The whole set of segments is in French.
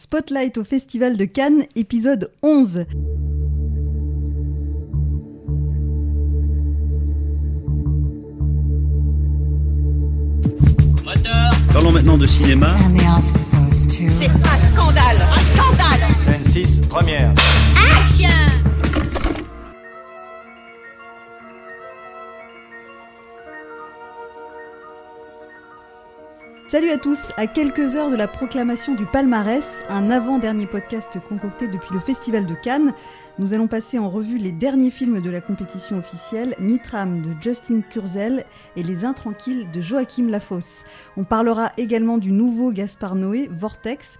Spotlight au Festival de Cannes, épisode 11. Parlons maintenant de cinéma. C'est un scandale Un scandale Scène 6, première. Action Salut à tous, à quelques heures de la proclamation du palmarès, un avant-dernier podcast concocté depuis le Festival de Cannes, nous allons passer en revue les derniers films de la compétition officielle, Nitram de Justin Kurzel et Les Intranquilles de Joachim Lafosse. On parlera également du nouveau Gaspard Noé, Vortex,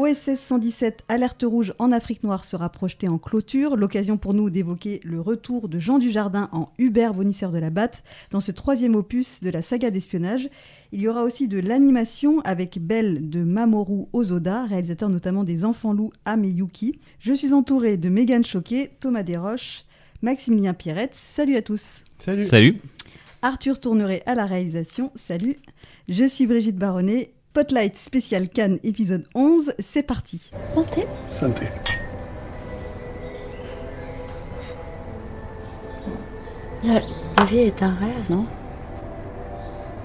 OSS 117 Alerte Rouge en Afrique Noire sera projeté en clôture, l'occasion pour nous d'évoquer le retour de Jean Dujardin en Hubert Bonisseur de la Batte dans ce troisième opus de la saga d'espionnage. Il y aura aussi de l'animation avec Belle de Mamoru Ozoda, réalisateur notamment des Enfants loups Am et Yuki. Je suis entourée de Megan Choquet, Thomas Desroches, Maximilien Pierrette. Salut à tous. Salut. Salut. Arthur Tourneret à la réalisation. Salut. Je suis Brigitte Baronnet. Spotlight spécial Cannes épisode 11, c'est parti. Santé Santé. La, la vie est un rêve, non?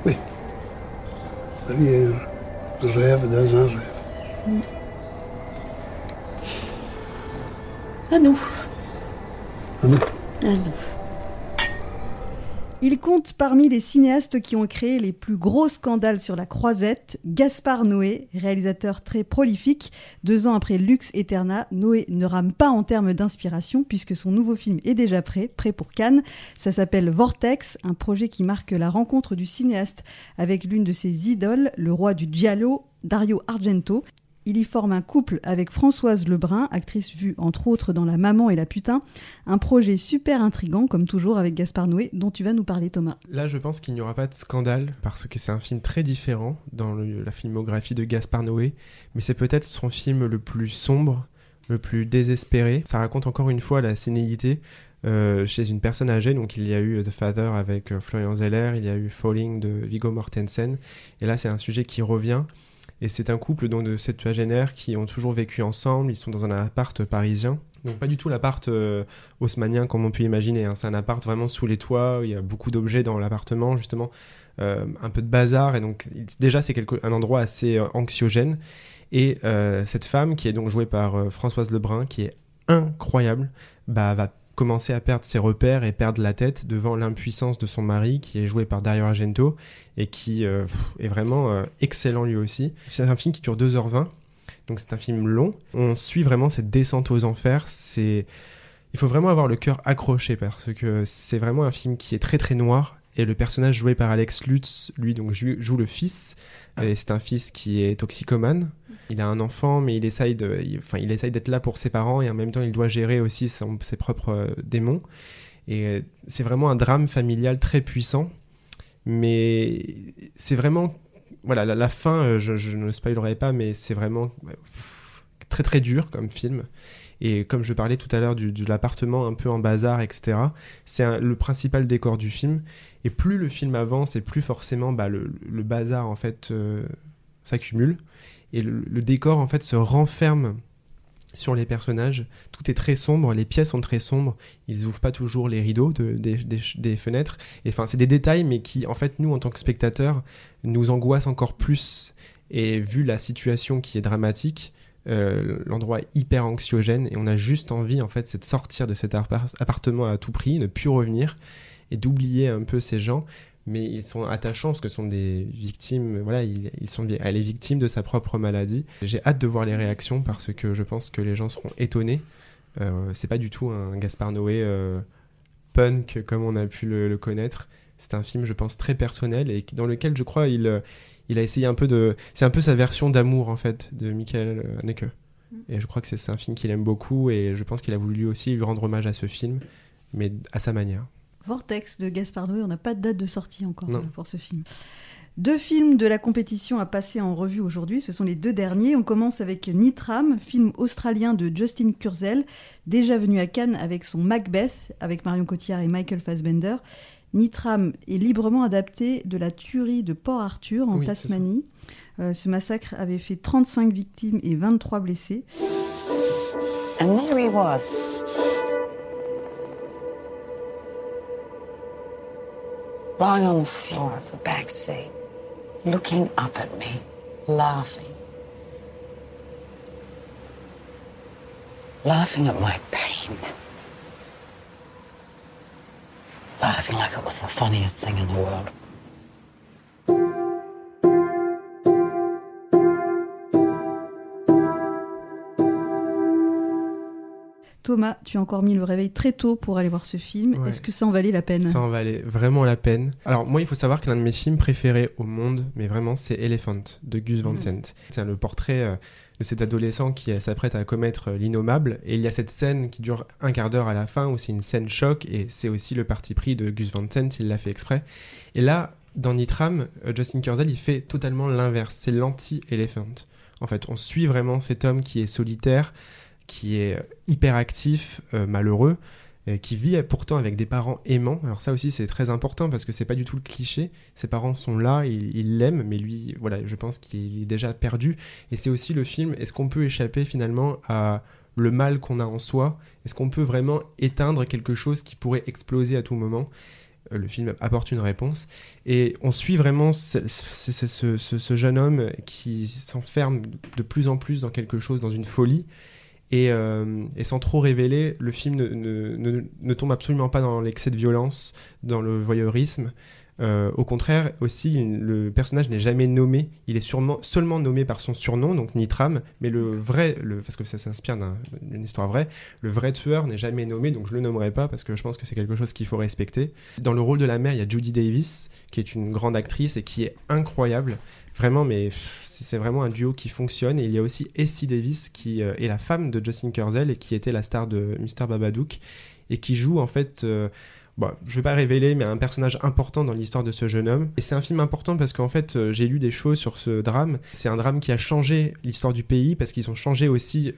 Oui. La vie est un rêve dans un rêve. À nous. À nous. À nous. Il compte parmi les cinéastes qui ont créé les plus gros scandales sur la croisette. Gaspard Noé, réalisateur très prolifique, deux ans après Lux Eterna, Noé ne rame pas en termes d'inspiration puisque son nouveau film est déjà prêt, prêt pour Cannes. Ça s'appelle Vortex, un projet qui marque la rencontre du cinéaste avec l'une de ses idoles, le roi du giallo, Dario Argento. Il y forme un couple avec Françoise Lebrun, actrice vue entre autres dans La Maman et la Putain. Un projet super intrigant, comme toujours avec Gaspard Noé, dont tu vas nous parler, Thomas. Là, je pense qu'il n'y aura pas de scandale parce que c'est un film très différent dans la filmographie de Gaspard Noé, mais c'est peut-être son film le plus sombre, le plus désespéré. Ça raconte encore une fois la sénilité euh, chez une personne âgée. Donc, il y a eu The Father avec euh, Florian Zeller, il y a eu Falling de Viggo Mortensen, et là, c'est un sujet qui revient. Et c'est un couple donc, de septuagénaires qui ont toujours vécu ensemble. Ils sont dans un appart parisien. Donc pas du tout l'appart euh, haussmanien comme on peut imaginer. hein. C'est un appart vraiment sous les toits. Il y a beaucoup d'objets dans l'appartement, justement. euh, un peu de bazar. Et donc déjà c'est un endroit assez euh, anxiogène. Et euh, cette femme qui est donc jouée par Françoise Lebrun, qui est incroyable, bah, va commencer à perdre ses repères et perdre la tête devant l'impuissance de son mari, qui est joué par Dario Argento, et qui euh, est vraiment euh, excellent lui aussi. C'est un film qui dure 2h20, donc c'est un film long. On suit vraiment cette descente aux enfers. C'est, il faut vraiment avoir le cœur accroché parce que c'est vraiment un film qui est très très noir. Et le personnage joué par Alex Lutz, lui donc joue, joue le fils. Et c'est un fils qui est toxicomane. Il a un enfant, mais il essaye de, il- enfin il essaye d'être là pour ses parents et en même temps il doit gérer aussi son- ses propres euh, démons. Et c'est vraiment un drame familial très puissant. Mais c'est vraiment voilà, la, la fin, euh, je, je ne spoilerai pas, mais c'est vraiment pff, très très dur comme film. Et comme je parlais tout à l'heure de l'appartement un peu en bazar, etc., c'est le principal décor du film. Et plus le film avance, et plus forcément bah, le, bazar en fait euh, s'accumule. Et le, décor en fait se renferme sur les personnages. Tout est très sombre, les pièces sont très sombres. Ils ouvrent pas toujours les rideaux de- des, des- des fenêtres. Et enfin, c'est des détails, mais qui, en fait, nous, en tant que spectateurs, nous angoissent encore plus. Et vu la situation qui est dramatique, euh, l'endroit hyper anxiogène et on a juste envie, en fait, c'est de sortir de cet appart- appartement à tout prix, ne plus revenir et d'oublier un peu ces gens. Mais ils sont attachants parce que sont des victimes. Voilà, ils, sont, elle est victime de sa propre maladie. J'ai hâte de voir les réactions parce que je pense que les gens seront étonnés. Euh, c'est pas du tout un Gaspard Noé euh, punk comme on a pu le, connaître. C'est un film, je pense, très personnel et dans lequel je crois il, il a essayé un peu de. C'est un peu sa version d'amour en fait de Michael Haneke. Et je crois que c'est un film qu'il aime beaucoup et je pense qu'il a voulu lui aussi lui rendre hommage à ce film, mais à sa manière. Vortex de Gaspard Noé, on n'a pas de date de sortie encore Non. euh, pour ce film. Deux films de la compétition à passer en revue aujourd'hui, ce sont les deux derniers. On commence avec Nitram, film australien de Justin Kurzel, déjà venu à Cannes avec son Macbeth, avec Marion Cotillard et Michael Fassbender. Nitram est librement adapté de la tuerie de Port Arthur en Oui. Tasmanie. Euh, ce massacre avait fait 35 victimes et 23 blessés. And there he was. Lying on the floor of the back seat, looking up at me, laughing. Laughing at my pain. Laughing like it was the funniest thing in the world. Thomas, tu as encore mis le réveil très tôt pour aller voir ce film. Ouais. Est-ce que ça en valait la peine? Ça en valait vraiment la peine. Alors moi, il faut savoir que l'un de mes films préférés au monde, mais vraiment, c'est Elephant de Gus Van Sant. C'est le portrait euh, de cet adolescent qui s'apprête à commettre euh, l'innommable. Et il y a cette scène qui dure un quart d'heure à la fin, où c'est une scène choc, et c'est aussi le parti pris de Gus Van Sant, il l'a fait exprès. Et là, dans Nitram, euh, Justin Kurzel, il fait totalement l'inverse. C'est l'anti-Elephant. En fait, on suit vraiment cet homme qui est solitaire, qui est euh, hyper actif, euh, malheureux, qui vit pourtant avec des parents aimants. Alors ça aussi c'est très important parce que c'est pas du tout le cliché. Ses parents sont là, ils l'aiment, mais lui, voilà, je pense qu'il est déjà perdu. Et c'est aussi le film. Est-ce qu'on peut échapper finalement à le mal qu'on a en soi? Est-ce qu'on peut vraiment éteindre quelque chose qui pourrait exploser à tout moment? Euh, le film apporte une réponse. Et on suit vraiment ce- ce jeune homme qui s'enferme de plus en plus dans quelque chose, dans une folie. Et, euh, et sans trop révéler, le film ne, ne- ne- ne tombe absolument pas dans l'excès de violence, dans le voyeurisme. Euh, au contraire, aussi, il- le personnage n'est jamais nommé. Il est sûrement, seulement nommé par son surnom, donc Nitram. Mais le vrai, le, parce que ça s'inspire d'un- d'une histoire vraie, le vrai tueur n'est jamais nommé, donc je le nommerai pas parce que je pense que c'est quelque chose qu'il faut respecter. Dans le rôle de la mère, il y a Judy Davis, qui est une grande actrice et qui est incroyable. Vraiment, mais c'est vraiment un duo qui fonctionne. Et il y a aussi Essie Davis, qui euh, est la femme de Justin Kurzel et qui était la star de Mr. Babadook et qui joue en fait. euh, Bon, je vais pas révéler, mais un personnage important dans l'histoire de ce jeune homme. Et c'est un film important parce qu'en fait, euh, j'ai lu des choses sur ce drame. C'est un drame qui a changé l'histoire du pays parce qu'ils ont changé aussi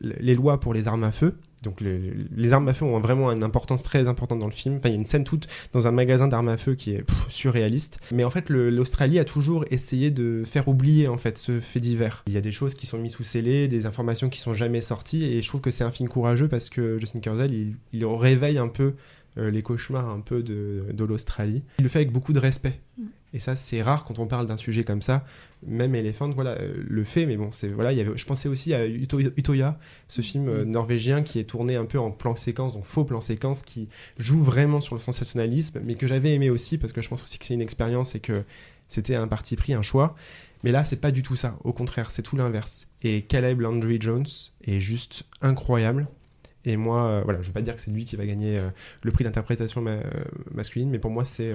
les lois pour les armes à feu. Donc les, armes à feu ont vraiment une importance très importante dans le film. Enfin, il y a une scène toute dans un magasin d'armes à feu qui est surréaliste. Mais en fait, l'Australie a toujours essayé de faire oublier en fait ce fait divers. Il y a des choses qui sont mises sous scellé, des informations qui sont jamais sorties, et je trouve que c'est un film courageux parce que Justin Kurzel, il, il réveille un peu euh, les cauchemars un peu de, de l'Australie. Il le fait avec beaucoup de respect. Et ça, c'est rare quand on parle d'un sujet comme ça. Même Elephant, voilà, euh, le fait, mais bon, c'est voilà. Il y avait, je pensais aussi à Uto- Utoya, ce film euh, norvégien qui est tourné un peu en plan séquence, donc faux plan séquence, qui joue vraiment sur le sensationnalisme, mais que j'avais aimé aussi parce que je pense aussi que c'est une expérience et que c'était un parti pris, un choix. Mais là, c'est pas du tout ça. Au contraire, c'est tout l'inverse. Et Caleb Landry Jones est juste incroyable. Et moi, euh, voilà, je vais pas dire que c'est lui qui va gagner euh, le prix d'interprétation ma- euh, masculine, mais pour moi, c'est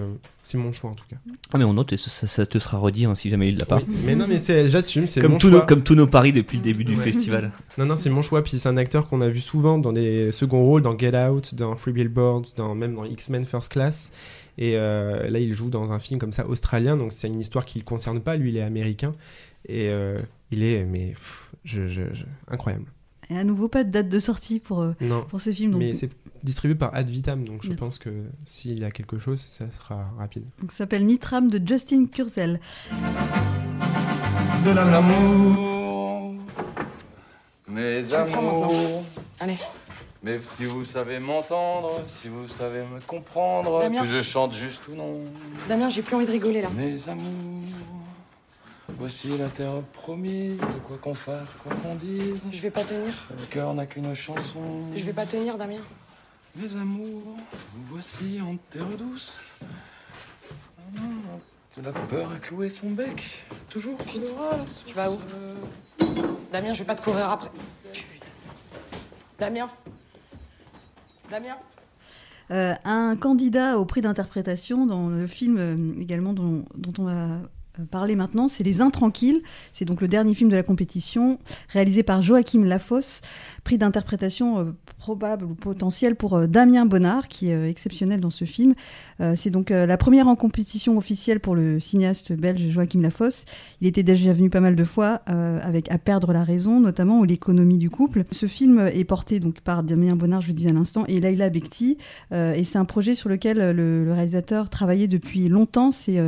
mon choix en tout cas. Ah, mais on note et ça, te sera redit hein, si jamais il l'a pas. Oui, Mais non, mais j'assume, c'est Comme, mon choix. nos, comme tous nos paris depuis le début du Ouais. festival. Non, non, c'est mon choix. Puis c'est un acteur qu'on a vu souvent dans des seconds rôles, dans Get Out, dans Free Billboards, dans, même dans X-Men First Class. Et euh, là, il joue dans un film comme ça australien, donc c'est une histoire qui ne le concerne pas. Lui, il est américain. Et euh, il est, mais pff, je, je- je- incroyable. Et à nouveau, pas de date de sortie pour, euh, Non, pour ce film. Donc, mais c'est distribué par Ad Vitam, donc je pense que s'il y a quelque chose, ça sera rapide. donc ça s'appelle Nitram de Justin Kurzel. de l'amour, mes amours. Allez. Mais si vous savez m'entendre, si vous savez me comprendre, Damien. que je chante juste ou non, Damien, j'ai plus envie de rigoler là. mes amours. Voici la terre promise, quoi qu'on fasse, quoi qu'on dise. Je vais pas tenir. Le cœur n'a qu'une chanson. Je vais pas tenir, Damien. Mes amours, vous voici en terre douce. La peur a cloué son bec, toujours aura Tu vas où Damien, je vais pas te courir après. Putain. Damien Damien Euh, un candidat au prix d'interprétation dans le film euh, également dont, dont on va parler maintenant, c'est Les Intranquilles. C'est donc le dernier film de la compétition, réalisé par Joachim Lafosse, prix d'interprétation euh, probable ou potentiel pour euh, Damien Bonnard, qui est exceptionnel dans ce film. c'est donc la première en compétition officielle pour le cinéaste belge Joachim Lafosse. Il était déjà venu pas mal de fois avec À perdre la raison, notamment, ou L'économie du couple. Ce film est porté donc par Damien Bonnard, je le disais à l'instant, et Laila Bekti. et c'est un projet sur lequel le, le réalisateur travaillait depuis longtemps. C'est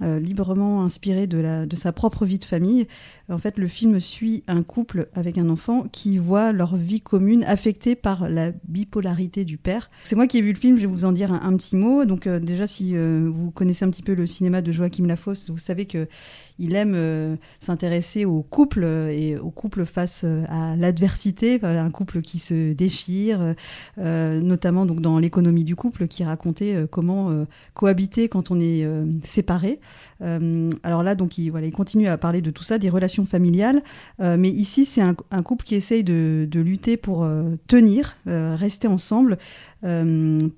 librement inspiré de, la, de sa propre vie de famille. En fait, le film suit un couple avec un enfant qui voit leur vie commune affectée par la bipolarité du père. C'est moi qui ai vu le film, je vais vous en dire un, petit mot. Donc euh, déjà, si euh, vous connaissez un petit peu le cinéma de Joachim Lafosse, vous savez que il aime euh, s'intéresser au couple et au couple face à l'adversité, un couple qui se déchire, notamment donc dans l'économie du couple, qui racontait comment cohabiter quand on est séparé. alors là, donc il, continue à parler de tout ça, des relations familiales. Euh, mais ici, c'est un, couple qui essaye de, lutter pour euh, tenir, euh, rester ensemble,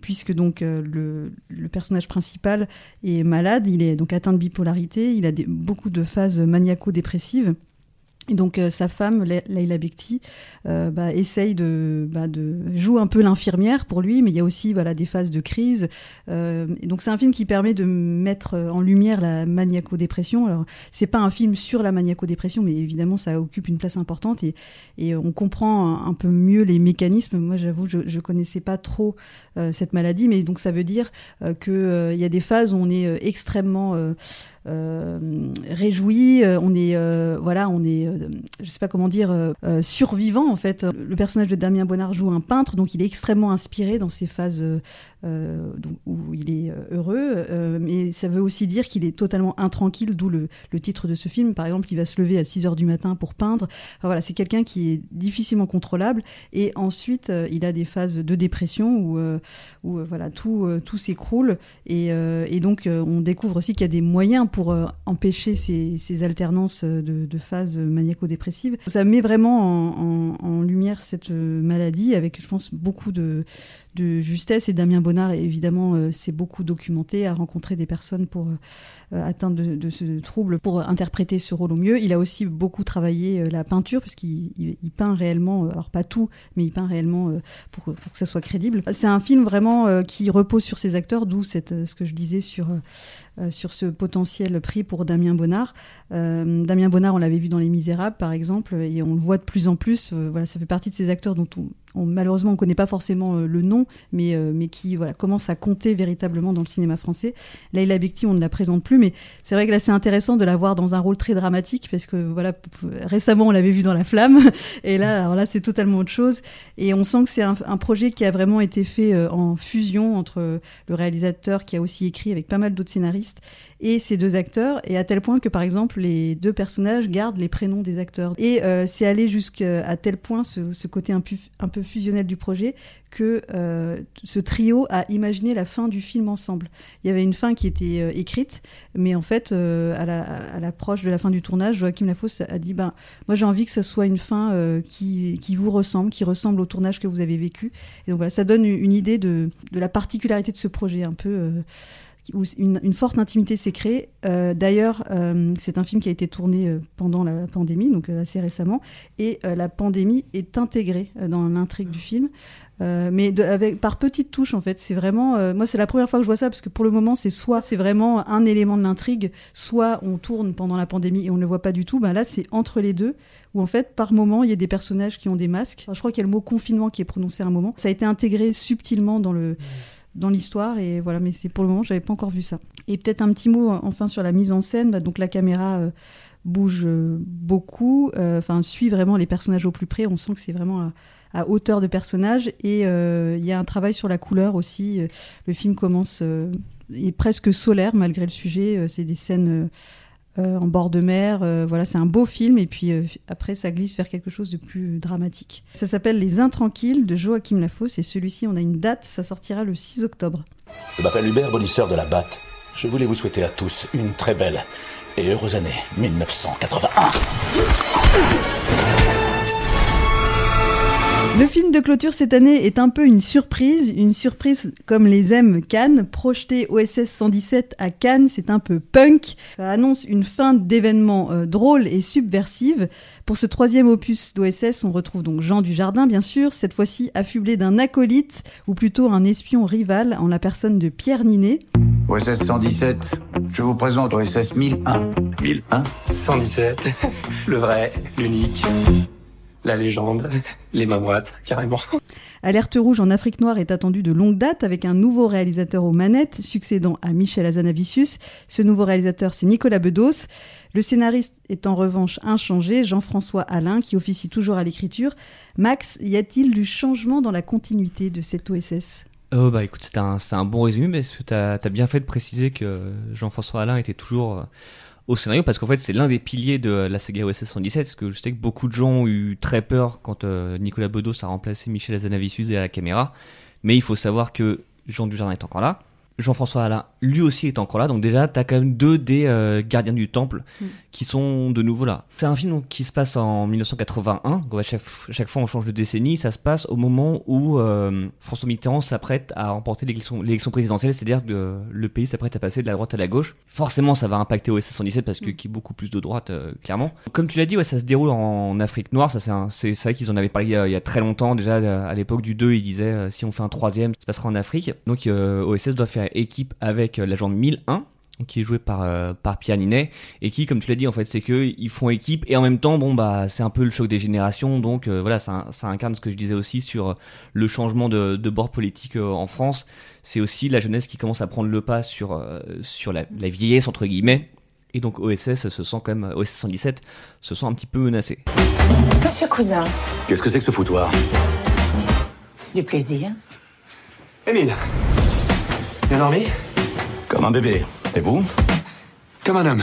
puisque donc le, personnage principal est malade, il est donc atteint de bipolarité, il a beaucoup de phases maniaco-dépressives. Et donc euh, sa femme, Leila Bekti, euh, bah, essaye de, bah, de joue un peu l'infirmière pour lui, mais il y a aussi voilà des phases de crise. Euh, donc c'est un film qui permet de mettre en lumière la maniaco-dépression. Alors c'est pas un film sur la maniaco-dépression, mais évidemment ça occupe une place importante et, et on comprend un, peu mieux les mécanismes. Moi j'avoue je, je connaissais pas trop euh, cette maladie, mais donc ça veut dire euh, que il y a des phases où on est extrêmement euh, réjoui, euh, on est euh, voilà, on est, je sais pas comment dire, survivant en fait. Le personnage de Damien Bonnard joue un peintre, donc il est extrêmement inspiré dans ces phases où il est heureux, mais ça veut aussi dire qu'il est totalement intranquille, d'où le, titre de ce film. Par exemple, il va se lever à 6 heures du matin pour peindre. voilà, c'est quelqu'un qui est difficilement contrôlable, et ensuite il a des phases de dépression où, où voilà tout tout s'écroule, et, donc on découvre aussi qu'il y a des moyens pour euh, empêcher ces, alternances de, phases maniaco-dépressives. Ça met vraiment en, lumière cette euh, maladie avec, je pense, beaucoup de, justesse. Et Damien Bonnard, évidemment, euh, s'est beaucoup documenté, a rencontré des personnes pour atteindre de, ce trouble, pour interpréter ce rôle au mieux. Il a aussi beaucoup travaillé la peinture, puisqu'il il, peint réellement, alors pas tout, mais il peint réellement pour, pour que ça soit crédible. C'est un film vraiment qui repose sur ses acteurs, d'où ce que je disais sur euh, sur ce potentiel prix pour Damien Bonnard. Euh, Damien Bonnard, on l'avait vu dans Les Misérables, par exemple, et on le voit de plus en plus. Euh, voilà, ça fait partie de ces acteurs dont on, malheureusement on ne connaît pas forcément le nom, mais, mais qui voilà, commence à compter véritablement dans le cinéma français. Laila Bekti, on ne la présente plus, mais c'est vrai que là c'est intéressant de la voir dans un rôle très dramatique, parce que voilà, récemment on l'avait vu dans La Flamme, et là, alors là c'est totalement autre chose. Et on sent que c'est un, un, projet qui a vraiment été fait en fusion entre le réalisateur qui a aussi écrit avec pas mal d'autres scénaristes et ces deux acteurs, et à tel point que par exemple les deux personnages gardent les prénoms des acteurs. Et euh, c'est allé jusqu'à tel point ce, côté un, peu fusionnel du projet que euh, ce trio a imaginé la fin du film ensemble. Il y avait une fin qui était euh, écrite, mais en fait, à l'approche de la fin du tournage, Joachim Lafosse a dit ben, Moi j'ai envie que ça soit une fin qui, vous ressemble, qui ressemble au tournage que vous avez vécu. Et donc voilà, ça donne une idée de la particularité de ce projet, un peu où une, forte intimité s'est créée. Euh, d'ailleurs, euh, c'est un film qui a été tourné euh, pendant la pandémie, donc assez récemment, et la pandémie est intégrée dans l'intrigue du film. mais par petites touches en fait, c'est vraiment. moi, c'est la première fois que je vois ça parce que pour le moment, c'est soit c'est vraiment un élément de l'intrigue, soit on tourne pendant la pandémie et on ne le voit pas du tout. Ben là, c'est entre les deux où en fait, par moment, il y a des personnages qui ont des masques. je crois qu'il y a le mot confinement qui est prononcé à un moment. Ça a été intégré subtilement dans le dans l'histoire et voilà mais c'est pour le moment j'avais pas encore vu ça. Et peut-être un petit mot enfin sur la mise en scène. Bah, donc la caméra euh, bouge euh, beaucoup euh, enfin suit vraiment les personnages au plus près. On sent que c'est vraiment à, hauteur de personnages. Et il y a un travail sur la couleur aussi le film commence est presque solaire malgré le sujet c'est des scènes euh, en bord de mer. Euh, voilà, c'est un beau film et puis euh, après ça glisse vers quelque chose de plus dramatique. Ça s'appelle Les Intranquilles de Joachim Lafosse et celui-ci on a une date, ça sortira le 6 octobre. Je m'appelle Hubert Bonisseur de la Batte. Je voulais vous souhaiter à tous une très belle et heureuse année 1981. Le film de clôture cette année est un peu une surprise, une surprise comme les aime Cannes. Projeté OSS 117 à Cannes, c'est un peu punk. Ça annonce une fin d'événements euh, drôle et subversive. Pour ce troisième opus d'OSS, on retrouve donc Jean Dujardin, bien sûr, cette fois-ci affublé d'un acolyte, ou plutôt un espion rival, en la personne de Pierre Ninet. OSS 117, je vous présente OSS 1001. 1001 117, le vrai, l'unique, la légende, les mains moites, carrément. Alerte rouge en Afrique noire est attendu de longue date avec un nouveau réalisateur aux manettes, succédant à Michel Azanavicius. Ce nouveau réalisateur, c'est Nicolas Bedos. Le scénariste est en revanche inchangé, Jean-François Alain, qui officie toujours à l'écriture. Max, y a-t-il du changement dans la continuité de cette OSS Oh bah écoute, c'est un, c'est un bon résumé, parce que t'as as bien fait de préciser que Jean-François Alain était toujours euh, au scénario, parce qu'en fait c'est l'un des piliers de la saga OSS 117, parce que je sais que beaucoup de gens ont eu très peur quand euh, Nicolas Bedos a remplacé Michel Azanavicius à la caméra, mais il faut savoir que Jean Dujardin est encore là, Jean-François Alain, lui aussi est encore là. Donc déjà, t'as quand même deux des euh, gardiens du temple Mm. qui sont de nouveau là. C'est un film donc, qui se passe en 1981. Donc, à chaque, chaque fois, on change de décennie. Ça se passe au moment où euh, François Mitterrand s'apprête à remporter l'élection présidentielle, c'est-à-dire que le pays s'apprête à passer de la droite à la gauche. Forcément, ça va impacter OSS 117 parce que qui est beaucoup plus de droite, euh, clairement. Comme tu l'as dit, ouais, ça se déroule en Afrique noire. Ça, c'est vrai qu'ils en avaient parlé il y, a, il y a très longtemps. Déjà, à l'époque du 2, ils disaient si on fait un troisième, ça se passera en Afrique. Donc, OSS doit faire équipe avec euh, l'agent 1001 qui est joué par euh, par Pierre Ninet et qui comme tu l'as dit en fait c'est que ils font équipe et en même temps bon bah c'est un peu le choc des générations donc euh, voilà ça, ça incarne ce que je disais aussi sur euh, le changement de, de bord politique euh, en France. C'est aussi la jeunesse qui commence à prendre le pas sur euh, sur la, la vieillesse entre guillemets et donc OSS se sent quand même OSS 117 se sent un petit peu menacé. Monsieur Cousin, Qu'est-ce que c'est que ce foutoir? Du plaisir. Émile, bien dormi Comme un bébé. Et vous Comme un homme.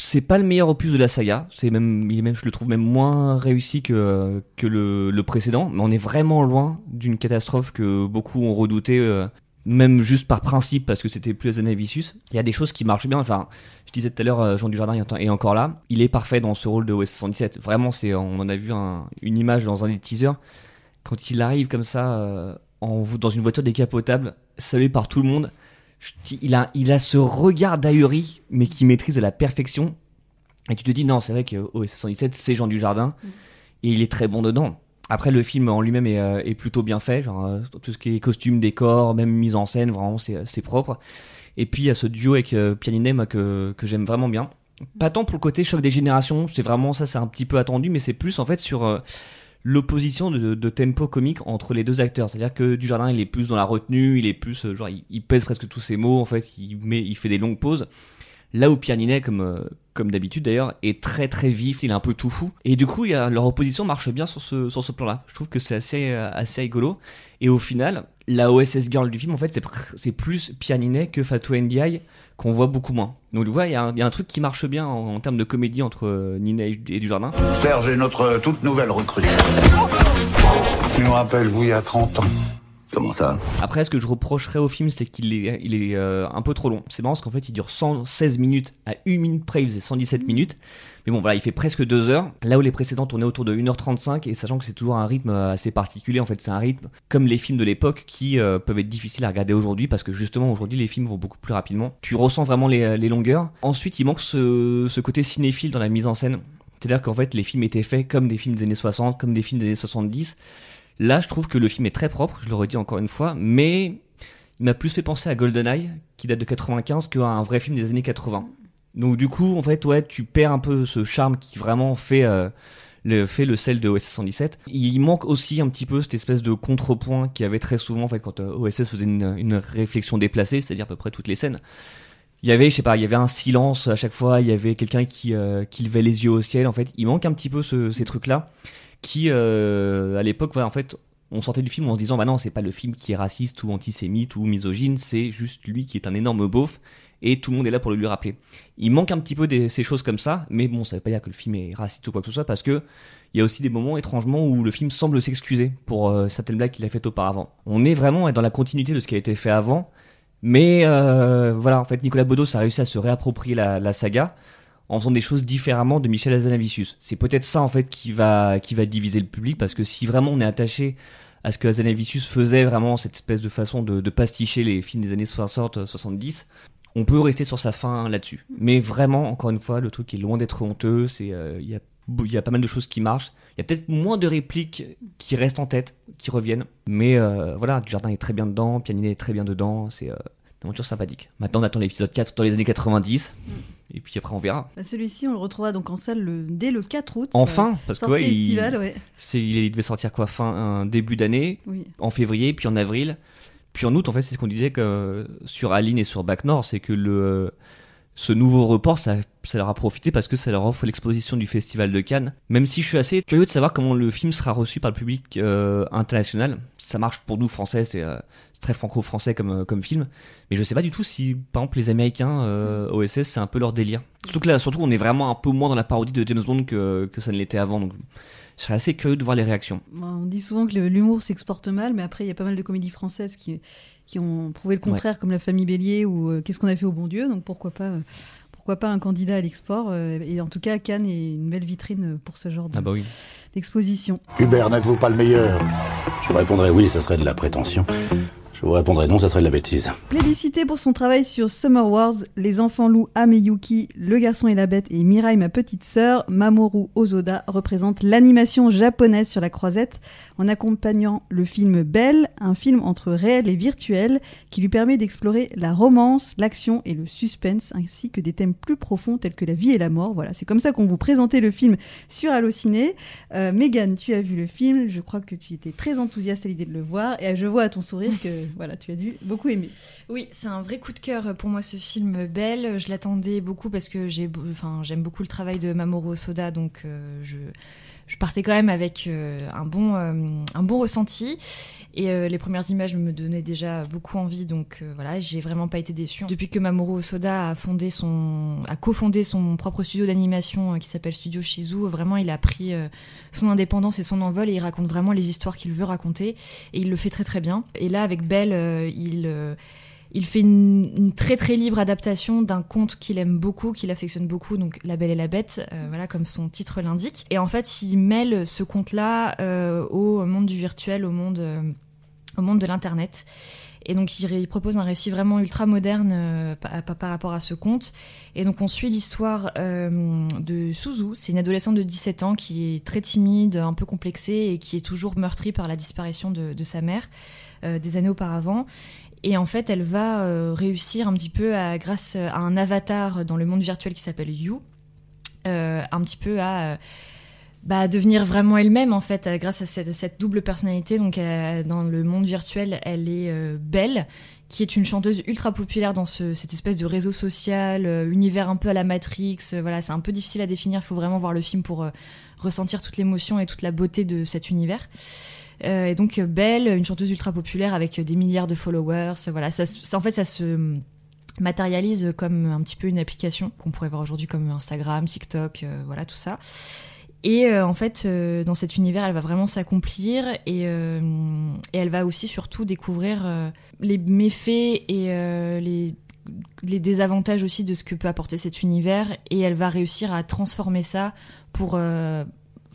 c'est pas le meilleur opus de la saga. C'est même, il est même, je le trouve même moins réussi que que le, le précédent. Mais on est vraiment loin d'une catastrophe que beaucoup ont redouté, euh, même juste par principe parce que c'était plus Azanavicius. Il y a des choses qui marchent bien. Enfin, je disais tout à l'heure, euh, Jean Dujardin est- est encore là. Il est parfait dans ce rôle de OS 117. Vraiment, c'est, on en a vu un- une image dans un des teasers quand il arrive comme ça euh, en, dans une voiture décapotable, salué par tout le monde. Il a, il a ce regard d'ahuri, mais qui maîtrise à la perfection. Et tu te dis, non, c'est vrai que OSS 117, c'est Jean Dujardin. Et il est très bon dedans. Après, le film en lui-même est, euh, est plutôt bien fait. Genre, euh, tout ce qui est costume, décor, même mise en scène, vraiment, c'est c'est propre. Et puis, il y a ce duo avec euh, Pianinet, moi, que, que j'aime vraiment bien. Pas tant pour le côté choc des générations, c'est vraiment ça, c'est un petit peu attendu, mais c'est plus en fait sur euh, l'opposition de, tempo comique entre les deux acteurs. C'est-à-dire que Dujardin, il est plus dans la retenue, il est plus, euh, genre, il, pèse presque tous ses mots, en fait, il, met, il fait des longues pauses. Là où Pierre Ninet, comme, euh, comme d'habitude d'ailleurs, est très très vif, il est un peu tout fou. Et du coup, leur opposition marche bien sur ce, sur ce plan-là. Je trouve que c'est assez, euh, assez rigolo. Et au final, la OSS Girl du film, en fait, c'est plus Pierre Ninet que Fatou Ndiaye qu'on voit beaucoup moins. Donc tu vois, il y, a un- il y a un truc qui marche bien en, en termes de comédie entre euh, Ninet et, et Dujardin. Serge est notre toute nouvelle recrue. Tu nous rappelles, vous, il y a 30 ans. Comment ça Après, ce que je reprocherais au film, c'est qu'il est, il est euh, un peu trop long. C'est marrant parce qu'en fait, il dure 116 minutes à 1 minute près, il faisait 117 minutes. Mais bon, voilà, il fait presque 2 heures. Là où les précédents tournaient autour de 1h35, et sachant que c'est toujours un rythme euh, assez particulier, en fait, c'est un rythme comme les films de l'époque qui euh, peuvent être difficiles à regarder aujourd'hui parce que justement, aujourd'hui, les films vont beaucoup plus rapidement. Tu ressens vraiment les, les longueurs. Ensuite, il manque ce, ce côté cinéphile dans la mise en scène. C'est-à-dire qu'en fait, les films étaient faits comme des films des années 60, comme des films des années 70. Là, je trouve que le film est très propre, je le redis encore une fois, mais il m'a plus fait penser à GoldenEye, qui date de 95, qu'à un vrai film des années 80. Donc du coup, en fait, ouais, tu perds un peu ce charme qui vraiment fait, euh, le, fait le sel de OSS 117. Il manque aussi un petit peu cette espèce de contrepoint qu'il y avait très souvent en fait, quand euh, OSS faisait une, réflexion déplacée, c'est-à-dire à peu près toutes les scènes. Il y avait, je sais pas, il y avait un silence à chaque fois, il y avait quelqu'un qui, euh, levait les yeux au ciel. En fait, il manque un petit peu ce- ces trucs-là qui, euh, à l'époque, en fait, on sortait du film en se disant, bah non, c'est pas le film qui est raciste ou antisémite ou misogyne, c'est juste lui qui est un énorme beauf et tout le monde est là pour le lui rappeler. Il manque un petit peu des, ces choses comme ça, mais bon, ça veut pas dire que le film est raciste ou quoi que ce soit parce que il y a aussi des moments étrangement où le film semble s'excuser pour euh, certaines blagues qu'il a faites auparavant. On est vraiment dans la continuité de ce qui a été fait avant, mais euh, voilà, en fait, Nicolas Bedos a réussi à se réapproprier la saga en faisant des choses différemment de Michel Hazanavicius. C'est peut-être ça en fait qui va qui va diviser le public parce que si vraiment on est attaché à ce que Hazanavicius faisait vraiment cette espèce de façon de, pasticher les films des années 60-70, on peut rester sur sa fin là-dessus. Mais vraiment, encore une fois, le truc est loin d'être honteux. Euh, il y a il y a pas mal de choses qui marchent. Il y a peut-être moins de répliques qui restent en tête, qui reviennent. Mais euh, voilà, Dujardin est très bien dedans, Pianinet est très bien dedans. C'est euh, une aventure sympathique. Maintenant, on attend l'épisode 4 dans les années 90. Et puis après, on verra. Bah, Celui-ci, on le retrouvera donc en salle le- dès le 4 août. Enfin, euh, parce que ouais, il, ouais. devait sortir quoi fin un début d'année, Oui. en février, puis en avril, puis en août. En fait, c'est ce qu'on disait que euh, sur Aline et sur Bac Nord, c'est que le euh, ce nouveau report, ça, ça leur a profité parce que ça leur offre l'exposition du Festival de Cannes. Même si je suis assez curieux de savoir comment le film sera reçu par le public euh, international. Ça marche pour nous français, c'est euh, très franco-français comme, euh, comme film. Mais je sais pas du tout si, par exemple, les Américains euh, OSS, c'est un peu leur délire. Surtout que là, surtout, on est vraiment un peu moins dans la parodie de James Bond que, que ça ne l'était avant. Donc, je serais assez curieux de voir les réactions. Bon, On dit souvent que l'humour s'exporte mal, mais après, il y a pas mal de comédies françaises qui, qui ont prouvé le contraire, comme La Famille Bélier ou euh, Qu'est-ce qu'on a fait au bon Dieu. Donc pourquoi pas, euh, pourquoi pas un candidat à l'export Et en tout cas, Cannes est une belle vitrine pour ce genre de- Ah bah oui. d'exposition. Hubert, n'êtes-vous pas le meilleur? Je répondrais oui, ça serait de la prétention. Je vous répondrais non, ça serait de la bêtise. Plébiscité pour son travail sur Summer Wars, Les enfants loups Ame et Yuki, Le garçon et la bête et Mirai ma petite sœur, Mamoru Ozoda représente l'animation japonaise sur la croisette en accompagnant le film Belle, un film entre réel et virtuel qui lui permet d'explorer la romance, l'action et le suspense ainsi que des thèmes plus profonds tels que la vie et la mort. Voilà, c'est comme ça qu'on vous présentait le film sur Allociné. Euh, Megan, tu as vu le film, je crois que tu étais très enthousiaste à l'idée de le voir et je vois à ton sourire que voilà, tu as dû beaucoup aimer. Oui, c'est un vrai coup de cœur pour moi ce film Belle. Je l'attendais beaucoup parce que j'ai, enfin, j'aime beaucoup le travail de Mamoru Soda, donc euh, je, je partais quand même avec euh, un bon, euh, un bon ressenti. Et euh, les premières images me donnaient déjà beaucoup envie, donc voilà, j'ai vraiment pas été déçue. Depuis que Mamoru Soda a fondé son, a cofondé son propre studio d'animation qui s'appelle Studio Shizu, vraiment il a pris son indépendance et son envol et il raconte vraiment les histoires qu'il veut raconter et il le fait très très bien. Et là avec Belle, il il fait une, très très libre adaptation d'un conte qu'il aime beaucoup, qu'il affectionne beaucoup, donc La Belle et la Bête, euh, voilà comme son titre l'indique. Et en fait, il mêle ce conte-là euh, au monde du virtuel, au monde, euh, au monde de l'internet. Et donc il, propose un récit vraiment ultra moderne par, rapport à ce conte. Et donc on suit l'histoire de Suzu. C'est une adolescente de 17 ans qui est très timide, un peu complexée et qui est toujours meurtrie par la disparition de, sa mère des années auparavant. Et en fait, elle va euh, réussir un petit peu à, grâce à un avatar dans le monde virtuel qui s'appelle You, euh, un petit peu à, euh, bah, à devenir vraiment elle-même en fait, grâce à cette, double personnalité. Donc, dans le monde virtuel, elle est belle, qui est une chanteuse ultra populaire dans ce, cette espèce de réseau social, univers un peu à la Matrix. voilà, c'est un peu difficile à définir. Il faut vraiment voir le film pour ressentir toute l'émotion et toute la beauté de cet univers. Euh, et donc euh, Belle, une chanteuse ultra populaire avec euh, des milliards de followers. Voilà, ça, en fait, ça se matérialise comme un petit peu une application qu'on pourrait voir aujourd'hui comme Instagram, TikTok, voilà tout ça. Et en fait, dans cet univers, elle va vraiment s'accomplir et, elle va aussi surtout découvrir les méfaits et les, désavantages aussi de ce que peut apporter cet univers. Et elle va réussir à transformer ça pour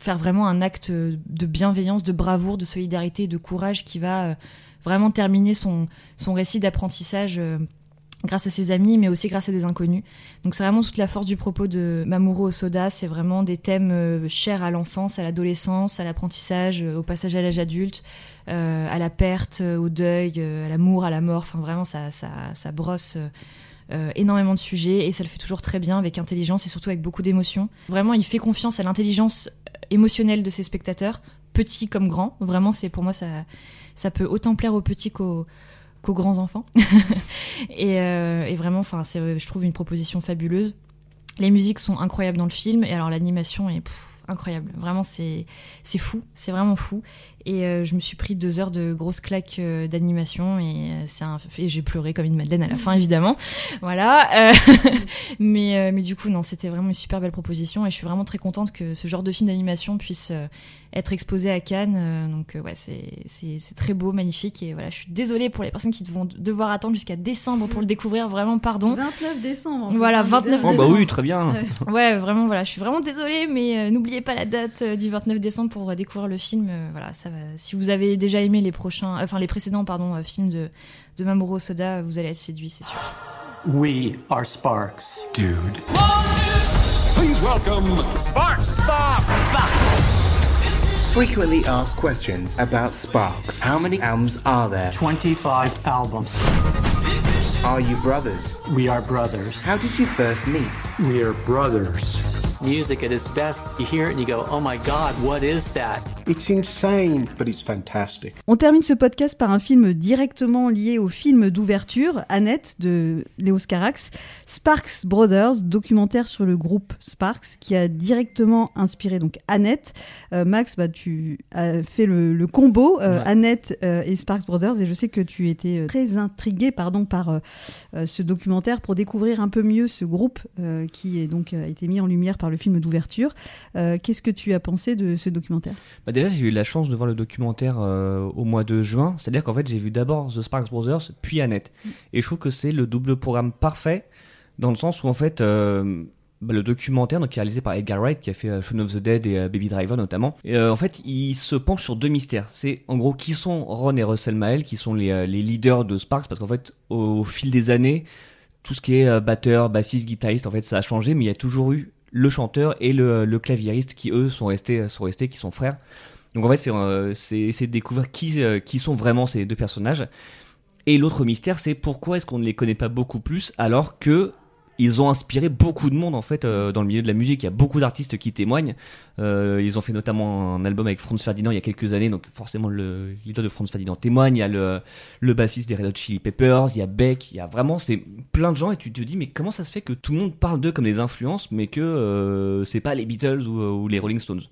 faire vraiment un acte de bienveillance, de bravoure, de solidarité de courage qui va euh, vraiment terminer son, son récit d'apprentissage. euh, grâce à ses amis, mais aussi grâce à des inconnus. Donc c'est vraiment toute la force du propos de Mamoru Osoda, c'est vraiment des thèmes euh, chers à l'enfance, à l'adolescence, à l'apprentissage, au passage à l'âge adulte, à la perte, au deuil, à l'amour, à la mort, enfin vraiment ça, ça, ça brosse euh, énormément de sujets et ça le fait toujours très bien avec intelligence et surtout avec beaucoup d'émotion. Vraiment, il fait confiance à l'intelligence émotionnelle de ses spectateurs, petits comme grands. Vraiment, c'est pour moi ça, ça peut autant plaire aux petits qu'aux grands enfants. et, euh, et vraiment, enfin, je trouve une proposition fabuleuse. Les musiques sont incroyables dans le film et alors l'animation est incroyable. Vraiment, c'est fou, c'est vraiment fou. Et euh, je me suis pris deux heures de grosses claques euh, d'animation et euh, un et j'ai pleuré comme une madeleine à la fin évidemment. Voilà. mais mais du coup non, c'était vraiment une super belle proposition et je suis vraiment très contente que ce genre de film d'animation puisse être exposé à Cannes. Euh, donc euh, ouais, c'est très beau, magnifique et voilà, je suis désolée pour les personnes qui vont devoir attendre jusqu'à décembre pour le découvrir. Vraiment pardon. 29 décembre. Voilà, hein, 29 le Oh dernier. bah oui, très bien. Ouais. Ouais, vraiment, voilà, je suis vraiment désolée, mais euh, n'oubliez pas la date euh, du 29 décembre pour euh, découvrir le film. euh, voilà, ça va. Si vous avez déjà aimé les prochains, enfin les précédents, pardon, euh, films de, de Mamoru Soda, vous allez être séduit, c'est sûr. We are Sparks. Dude. Please welcome Sparks. Frequently asked questions about Sparks. How many albums are there? 25 albums. Are you brothers? We are brothers. How did you first meet? We are brothers. Music at its best, you hear it and you go, oh my god, what is that? It's insane, but it's fantastic. On termine ce podcast par un film directement lié au film d'ouverture, Annette de Léo Carax, Sparks Brothers, documentaire sur le groupe Sparks, qui a directement inspiré donc Annette. Euh, Max, bah, tu as fait le, le combo euh, Ouais. Annette euh, et Sparks Brothers, et je sais que tu étais très intrigué pardon, par ce documentaire pour découvrir un peu mieux ce groupe euh, qui est donc a été mis en lumière par le film d'ouverture. Euh, Qu'est-ce que tu as pensé de ce documentaire? Bah déjà, j'ai eu la chance de voir le documentaire euh, au mois de juin. C'est-à-dire qu'en fait, j'ai vu d'abord The Sparks Brothers, puis Annette. Et je trouve que c'est le double programme parfait, dans le sens où, en fait, euh, bah, le documentaire, donc, qui est réalisé par Edgar Wright, qui a fait Shaun of the Dead et Baby Driver notamment, et, en fait, il se penche sur deux mystères. C'est, en gros, qui sont Ron et Russell Mael, qui sont les, les leaders de Sparks, parce qu'en fait, au, au fil des années, tout ce qui est batteur, bassiste, guitariste, en fait, ça a changé, mais il y a toujours eu le chanteur et le, le claviériste qui, eux, sont restés, sont restés, qui sont frères. Donc en fait, c'est euh, de découvrir qui, euh, qui sont vraiment ces deux personnages. Et l'autre mystère, c'est pourquoi est-ce qu'on ne les connaît pas beaucoup plus alors que ils ont inspiré beaucoup de monde en fait euh, dans le milieu de la musique. Il y a beaucoup d'artistes qui témoignent. Euh, ils ont fait notamment un album avec Franz Ferdinand il y a quelques années, donc forcément le de Franz Ferdinand témoigne. Il y a le, bassiste des Red Hot Chili Peppers, il y a Beck, il y a vraiment c'est plein de gens et tu te dis mais comment ça se fait que tout le monde parle d'eux comme des influences, mais que euh, c'est pas les Beatles ou les Rolling Stones?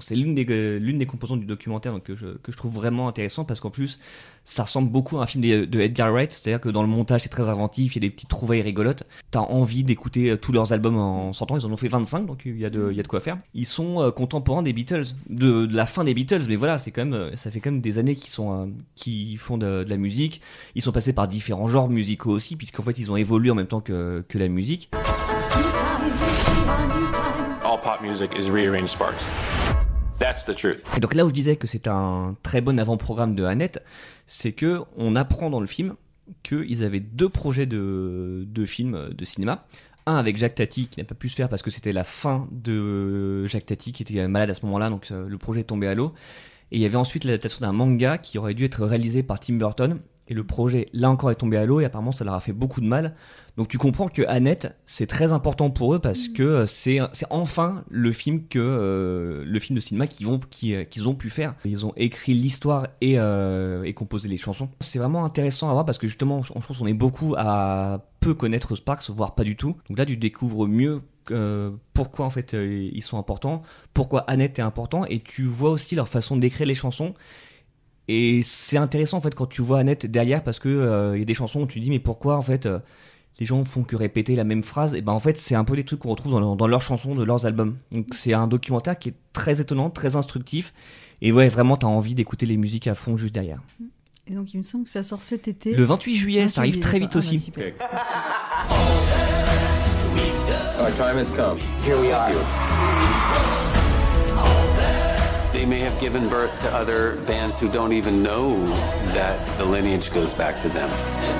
C'est l'une des, l'une des composantes du documentaire donc, que, je, que je trouve vraiment intéressant parce qu'en plus ça ressemble beaucoup à un film de, Edgar Wright, c'est-à-dire que dans le montage c'est très inventif, il y a des petites trouvailles rigolotes, t'as envie d'écouter euh, tous leurs albums en 100 ans, ils en ont fait 25 donc il y a de, y a de quoi faire. Ils sont euh, contemporains des Beatles, de, de la fin des Beatles, mais voilà, c'est quand même, euh, ça fait quand même des années qu'ils sont, euh, font de, de la musique, ils sont passés par différents genres musicaux aussi, puisqu'en fait ils ont évolué en même temps que, que la musique. All pop music is rearranged Sparks. Et donc là où je disais que c'est un très bon avant-programme de Annette, c'est que on apprend dans le film qu'ils avaient deux projets de, de films de cinéma. Un avec Jacques Tati qui n'a pas pu se faire parce que c'était la fin de Jacques Tati qui était malade à ce moment-là, donc euh, le projet est tombé à l'eau. Et il y avait ensuite l'adaptation d'un manga qui aurait dû être réalisé par Tim Burton. Et le projet, là encore, est tombé à l'eau et apparemment ça leur a fait beaucoup de mal. Donc tu comprends que Annette, c'est très important pour eux parce que euh, c'est c'est enfin le film que euh, le film de cinéma qu'ils vont euh, qu'ils ont pu faire. Ils ont écrit l'histoire et, euh, et composé les chansons. C'est vraiment intéressant à voir parce que justement, je pense qu'on est beaucoup à peu connaître Sparks, voire pas du tout. Donc là, tu découvres mieux euh, pourquoi en fait ils sont importants, pourquoi Annette est important, et tu vois aussi leur façon d'écrire les chansons. Et c'est intéressant en fait quand tu vois Annette derrière parce que euh, il y a des chansons où tu te dis mais pourquoi en fait euh, les gens font que répéter la même phrase? Et ben en fait c'est un peu les trucs qu'on retrouve dans, leur- dans leurs chansons de leurs albums. Donc c'est un documentaire qui est très étonnant, très instructif et ouais vraiment t'as envie d'écouter les musiques à fond juste derrière. Et donc il me semble que ça sort cet été. Le 28 juillet, ça arrive très vite. Ah, aussi. bah, They may have given birth to other bands who don't even know that the lineage goes back to them.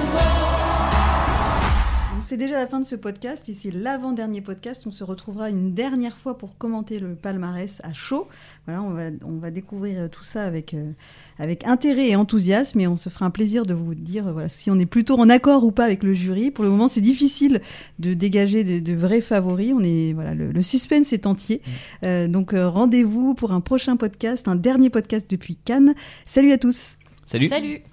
C'est déjà la fin de ce podcast et c'est l'avant-dernier podcast. On se retrouvera une dernière fois pour commenter le palmarès à chaud. Voilà, on va, on va découvrir euh, tout ça avec, euh, avec intérêt et enthousiasme et on se fera un plaisir de vous dire voilà, si on est plutôt en accord ou pas avec le jury. Pour le moment, c'est difficile de dégager de, de vrais favoris. On est, voilà, le, le suspense est entier. Euh, donc euh, rendez-vous pour un prochain podcast, un dernier podcast depuis Cannes. Salut à tous. Salut. Salut